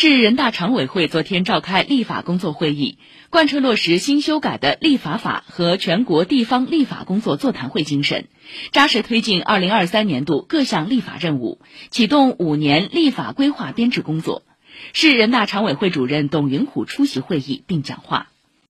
市人大常委会昨天召开立法工作会议贯彻落实新修改的立法法和全国地方立法工作座谈会精神扎实推进二零二三年度各项立法任务启动五年立法规划编制工作。市人大常委会主任董云虎出席会议并讲话。